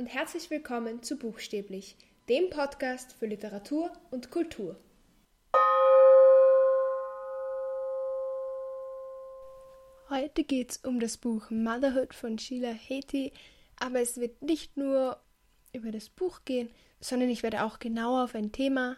und herzlich willkommen zu Buchstäblich, dem Podcast für Literatur und Kultur. Heute geht es um das Buch Motherhood von Sheila Haiti, aber es wird nicht nur über das Buch gehen, sondern ich werde auch genauer auf ein Thema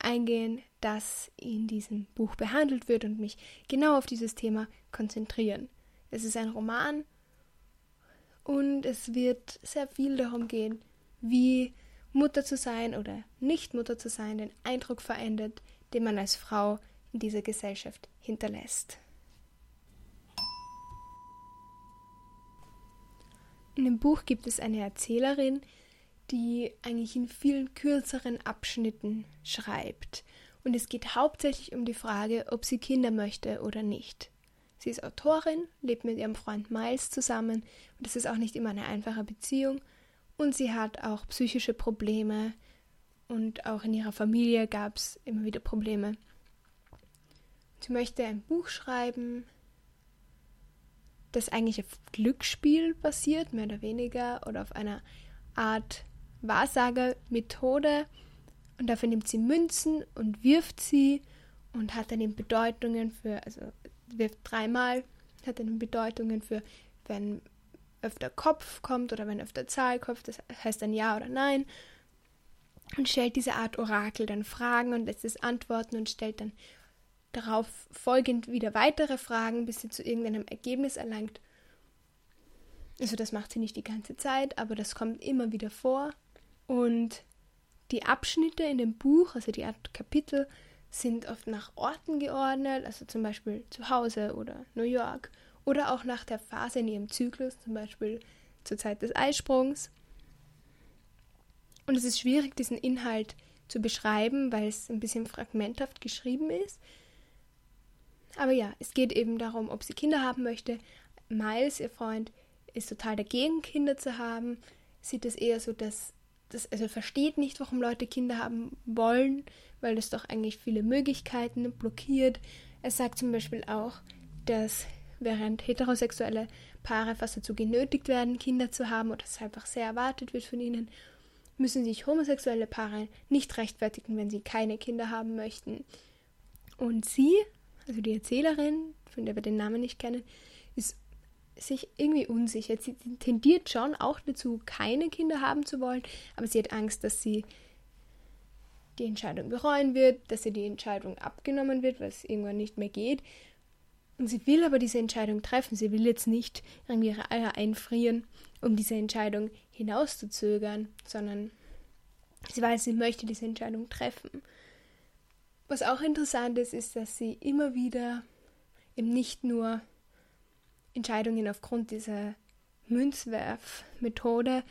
eingehen, das in diesem Buch behandelt wird und mich genau auf dieses Thema konzentrieren. Es ist ein Roman und es wird sehr viel darum gehen, wie Mutter zu sein oder nicht Mutter zu sein den Eindruck verändert, den man als Frau in dieser Gesellschaft hinterlässt. In dem Buch gibt es eine Erzählerin, die eigentlich in vielen kürzeren Abschnitten schreibt. Und es geht hauptsächlich um die Frage, ob sie Kinder möchte oder nicht. Sie ist Autorin, lebt mit ihrem Freund Miles zusammen und es ist auch nicht immer eine einfache Beziehung. Und sie hat auch psychische Probleme und auch in ihrer Familie gab es immer wieder Probleme. Sie möchte ein Buch schreiben, das eigentlich auf Glücksspiel basiert, mehr oder weniger, oder auf einer Art Wahrsagemethode. Und dafür nimmt sie Münzen und wirft sie und hat dann eben Bedeutungen für, also wirft dreimal, hat dann Bedeutungen für, wenn öfter Kopf kommt oder wenn öfter Zahl kommt, das heißt dann Ja oder Nein. Und stellt diese Art Orakel dann Fragen und lässt es antworten und stellt dann darauf folgend wieder weitere Fragen, bis sie zu irgendeinem Ergebnis erlangt. Also das macht sie nicht die ganze Zeit, aber das kommt immer wieder vor. Und die Abschnitte in dem Buch, also die Art Kapitel, sind oft nach Orten geordnet, also zum Beispiel zu Hause oder New York, oder auch nach der Phase in ihrem Zyklus, zum Beispiel zur Zeit des Eisprungs. Und es ist schwierig, diesen Inhalt zu beschreiben, weil es ein bisschen fragmenthaft geschrieben ist. Aber ja, es geht eben darum, ob sie Kinder haben möchte. Miles, ihr Freund, ist total dagegen, Kinder zu haben. Sieht es eher so, dass das, also versteht nicht, warum Leute Kinder haben wollen, weil das doch eigentlich viele Möglichkeiten blockiert. Er sagt zum Beispiel auch, dass während heterosexuelle Paare fast dazu genötigt werden, Kinder zu haben oder es einfach sehr erwartet wird von ihnen, müssen sich homosexuelle Paare nicht rechtfertigen, wenn sie keine Kinder haben möchten. Und sie, also die Erzählerin, von der wir den Namen nicht kennen, sich irgendwie unsicher. Sie tendiert schon auch dazu, keine Kinder haben zu wollen, aber sie hat Angst, dass sie die Entscheidung bereuen wird, dass ihr die Entscheidung abgenommen wird, weil es irgendwann nicht mehr geht. Und sie will aber diese Entscheidung treffen. Sie will jetzt nicht irgendwie ihre Eier einfrieren, um diese Entscheidung hinauszuzögern, sondern sie weiß, sie möchte diese Entscheidung treffen. Was auch interessant ist, ist, dass sie immer wieder eben nicht nur Entscheidungen aufgrund dieser Münzwerfmethode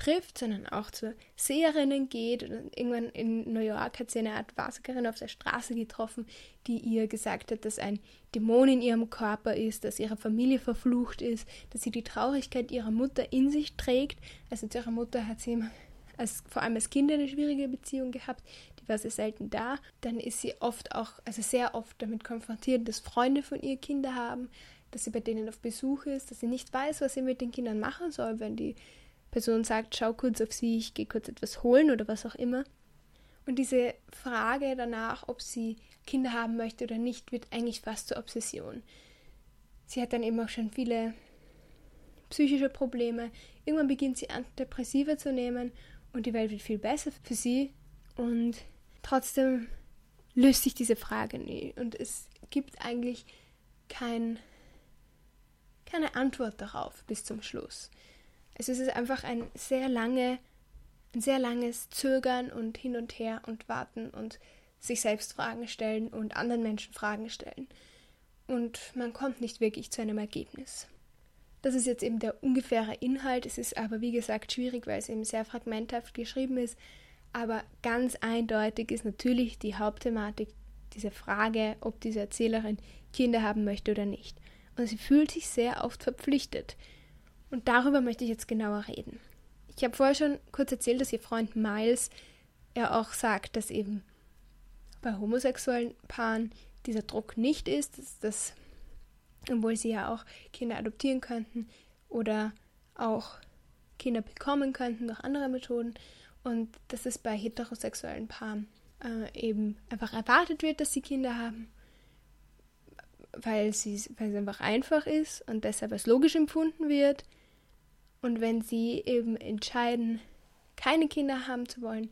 trifft, sondern auch zu Seherinnen geht. Und irgendwann in New York hat sie eine Art Wahrsagerin auf der Straße getroffen, die ihr gesagt hat, dass ein Dämon in ihrem Körper ist, dass ihre Familie verflucht ist, dass sie die Traurigkeit ihrer Mutter in sich trägt. Also zu ihrer Mutter hat sie als, vor allem als Kind eine schwierige Beziehung gehabt, die war sehr selten da. Dann ist sie oft auch, also sehr oft damit konfrontiert, dass Freunde von ihr Kinder haben dass sie bei denen auf Besuch ist, dass sie nicht weiß, was sie mit den Kindern machen soll, wenn die Person sagt, schau kurz auf sie, ich gehe kurz etwas holen oder was auch immer. Und diese Frage danach, ob sie Kinder haben möchte oder nicht, wird eigentlich fast zur Obsession. Sie hat dann eben auch schon viele psychische Probleme. Irgendwann beginnt sie Antidepressiva zu nehmen und die Welt wird viel besser für sie. Und trotzdem löst sich diese Frage nie. Und es gibt eigentlich kein keine Antwort darauf bis zum Schluss. Also es ist einfach ein sehr lange, ein sehr langes Zögern und hin und her und warten und sich selbst Fragen stellen und anderen Menschen Fragen stellen. Und man kommt nicht wirklich zu einem Ergebnis. Das ist jetzt eben der ungefähre Inhalt. Es ist aber, wie gesagt, schwierig, weil es eben sehr fragmenthaft geschrieben ist. Aber ganz eindeutig ist natürlich die Hauptthematik diese Frage, ob diese Erzählerin Kinder haben möchte oder nicht und sie fühlt sich sehr oft verpflichtet. Und darüber möchte ich jetzt genauer reden. Ich habe vorher schon kurz erzählt, dass ihr Freund Miles ja auch sagt, dass eben bei homosexuellen Paaren dieser Druck nicht ist, dass das, obwohl sie ja auch Kinder adoptieren könnten oder auch Kinder bekommen könnten durch andere Methoden und dass es bei heterosexuellen Paaren äh, eben einfach erwartet wird, dass sie Kinder haben, weil, sie, weil es einfach einfach ist und deshalb als logisch empfunden wird. Und wenn sie eben entscheiden, keine Kinder haben zu wollen,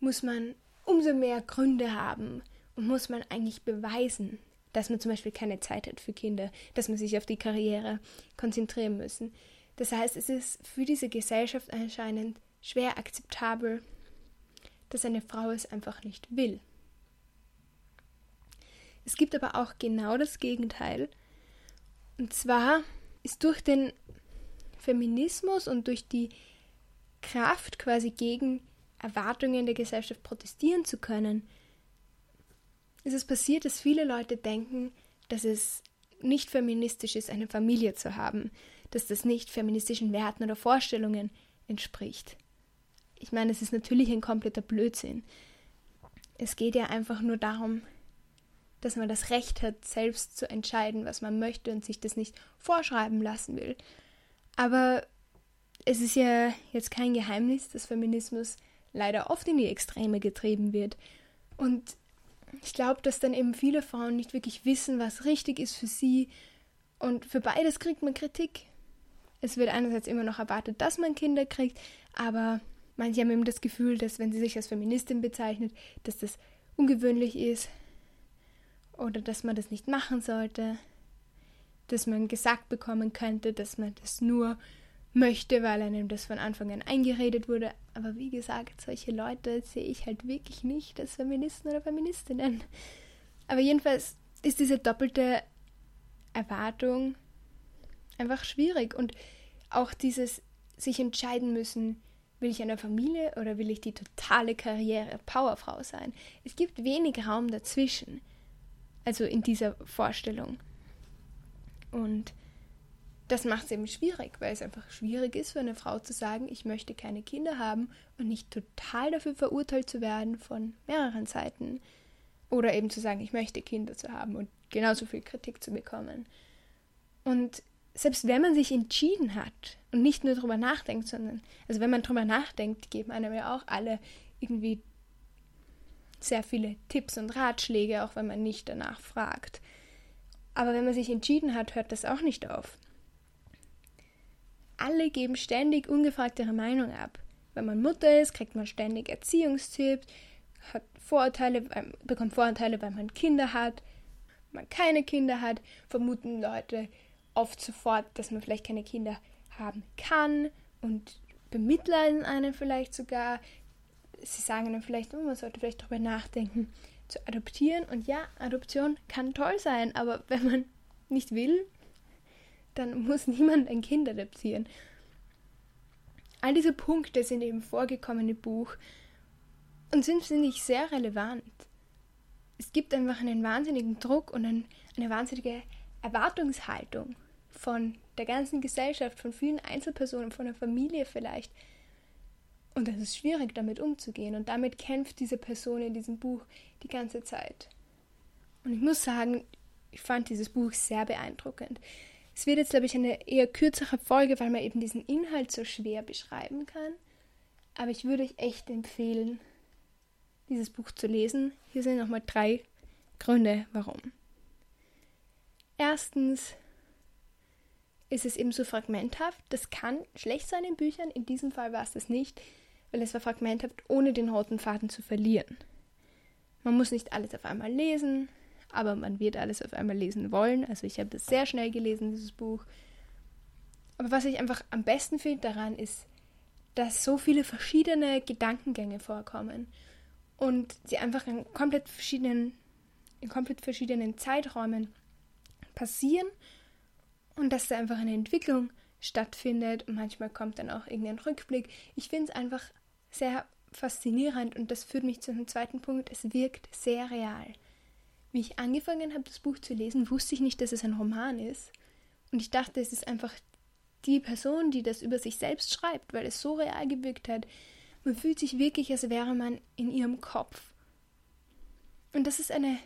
muss man umso mehr Gründe haben und muss man eigentlich beweisen, dass man zum Beispiel keine Zeit hat für Kinder, dass man sich auf die Karriere konzentrieren müssen. Das heißt, es ist für diese Gesellschaft anscheinend schwer akzeptabel, dass eine Frau es einfach nicht will. Es gibt aber auch genau das Gegenteil. Und zwar ist durch den Feminismus und durch die Kraft quasi gegen Erwartungen der Gesellschaft protestieren zu können, ist es passiert, dass viele Leute denken, dass es nicht feministisch ist, eine Familie zu haben, dass das nicht feministischen Werten oder Vorstellungen entspricht. Ich meine, es ist natürlich ein kompletter Blödsinn. Es geht ja einfach nur darum, dass man das Recht hat, selbst zu entscheiden, was man möchte und sich das nicht vorschreiben lassen will. Aber es ist ja jetzt kein Geheimnis, dass Feminismus leider oft in die Extreme getrieben wird. Und ich glaube, dass dann eben viele Frauen nicht wirklich wissen, was richtig ist für sie. Und für beides kriegt man Kritik. Es wird einerseits immer noch erwartet, dass man Kinder kriegt, aber manche haben eben das Gefühl, dass wenn sie sich als Feministin bezeichnet, dass das ungewöhnlich ist oder dass man das nicht machen sollte, dass man gesagt bekommen könnte, dass man das nur möchte, weil einem das von Anfang an eingeredet wurde. Aber wie gesagt, solche Leute sehe ich halt wirklich nicht als Feministen oder Feministinnen. Aber jedenfalls ist diese doppelte Erwartung einfach schwierig und auch dieses sich entscheiden müssen, will ich eine Familie oder will ich die totale Karriere Powerfrau sein? Es gibt wenig Raum dazwischen. Also in dieser Vorstellung. Und das macht es eben schwierig, weil es einfach schwierig ist für eine Frau zu sagen, ich möchte keine Kinder haben und nicht total dafür verurteilt zu werden von mehreren Seiten. Oder eben zu sagen, ich möchte Kinder zu haben und genauso viel Kritik zu bekommen. Und selbst wenn man sich entschieden hat und nicht nur darüber nachdenkt, sondern, also wenn man darüber nachdenkt, geben einem ja auch alle irgendwie sehr viele Tipps und Ratschläge, auch wenn man nicht danach fragt. Aber wenn man sich entschieden hat, hört das auch nicht auf alle geben ständig ungefragt ihre Meinung ab. Wenn man Mutter ist, kriegt man ständig Erziehungstipps, hat Vorurteile, bekommt Vorurteile, weil man Kinder hat. Wenn man keine Kinder hat, vermuten Leute oft sofort, dass man vielleicht keine Kinder haben kann und bemitleiden einen vielleicht sogar. Sie sagen dann vielleicht, oh, man sollte vielleicht darüber nachdenken, zu adoptieren. Und ja, Adoption kann toll sein, aber wenn man nicht will, dann muss niemand ein Kind adoptieren. All diese Punkte sind eben vorgekommen im Buch und sind, finde ich, sehr relevant. Es gibt einfach einen wahnsinnigen Druck und ein, eine wahnsinnige Erwartungshaltung von der ganzen Gesellschaft, von vielen Einzelpersonen, von der Familie vielleicht. Und es ist schwierig, damit umzugehen. Und damit kämpft diese Person in diesem Buch die ganze Zeit. Und ich muss sagen, ich fand dieses Buch sehr beeindruckend. Es wird jetzt, glaube ich, eine eher kürzere Folge, weil man eben diesen Inhalt so schwer beschreiben kann. Aber ich würde euch echt empfehlen, dieses Buch zu lesen. Hier sind nochmal drei Gründe, warum. Erstens ist es eben so fragmenthaft. Das kann schlecht sein in Büchern. In diesem Fall war es das nicht, weil es war fragmenthaft, ohne den roten Faden zu verlieren. Man muss nicht alles auf einmal lesen aber man wird alles auf einmal lesen wollen. Also ich habe das sehr schnell gelesen, dieses Buch. Aber was ich einfach am besten finde daran ist, dass so viele verschiedene Gedankengänge vorkommen und sie einfach in komplett verschiedenen, in komplett verschiedenen Zeiträumen passieren und dass da einfach eine Entwicklung stattfindet und manchmal kommt dann auch irgendein Rückblick. Ich finde es einfach sehr faszinierend und das führt mich zu einem zweiten Punkt. Es wirkt sehr real. Wie ich angefangen habe, das Buch zu lesen, wusste ich nicht, dass es ein Roman ist. Und ich dachte, es ist einfach die Person, die das über sich selbst schreibt, weil es so real gewirkt hat. Man fühlt sich wirklich, als wäre man in ihrem Kopf. Und das ist eine,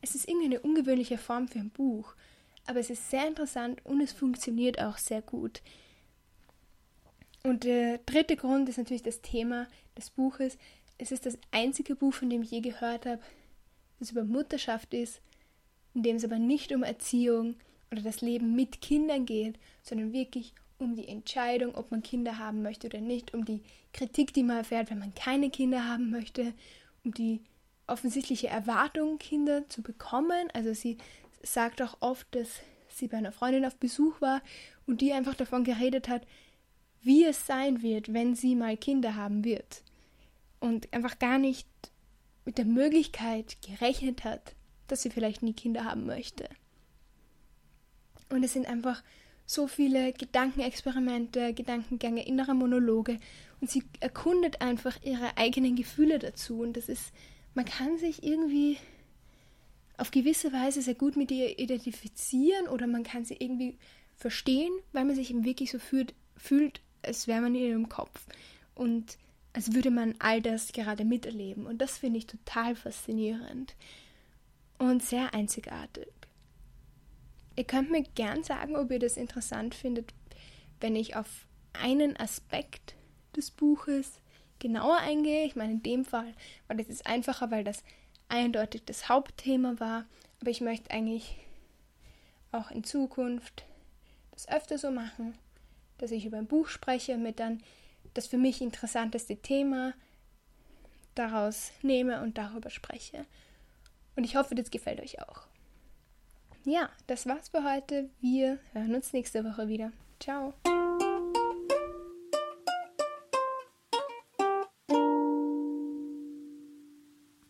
es ist irgendwie eine ungewöhnliche Form für ein Buch, aber es ist sehr interessant und es funktioniert auch sehr gut. Und der dritte Grund ist natürlich das Thema des Buches. Es ist das einzige Buch, von dem ich je gehört habe, das über Mutterschaft ist, in dem es aber nicht um Erziehung oder das Leben mit Kindern geht, sondern wirklich um die Entscheidung, ob man Kinder haben möchte oder nicht, um die Kritik, die man erfährt, wenn man keine Kinder haben möchte, um die offensichtliche Erwartung, Kinder zu bekommen. Also sie sagt auch oft, dass sie bei einer Freundin auf Besuch war und die einfach davon geredet hat, wie es sein wird, wenn sie mal Kinder haben wird. Und einfach gar nicht mit der Möglichkeit gerechnet hat, dass sie vielleicht nie Kinder haben möchte. Und es sind einfach so viele Gedankenexperimente, Gedankengänge, innere Monologe und sie erkundet einfach ihre eigenen Gefühle dazu und das ist, man kann sich irgendwie auf gewisse Weise sehr gut mit ihr identifizieren oder man kann sie irgendwie verstehen, weil man sich eben wirklich so fühlt, fühlt als wäre man in ihrem Kopf und als würde man all das gerade miterleben. Und das finde ich total faszinierend und sehr einzigartig. Ihr könnt mir gern sagen, ob ihr das interessant findet, wenn ich auf einen Aspekt des Buches genauer eingehe. Ich meine, in dem Fall war das jetzt einfacher, weil das eindeutig das Hauptthema war. Aber ich möchte eigentlich auch in Zukunft das öfter so machen dass ich über ein Buch spreche, mir dann das für mich interessanteste Thema daraus nehme und darüber spreche. Und ich hoffe, das gefällt euch auch. Ja, das war's für heute. Wir hören uns nächste Woche wieder. Ciao.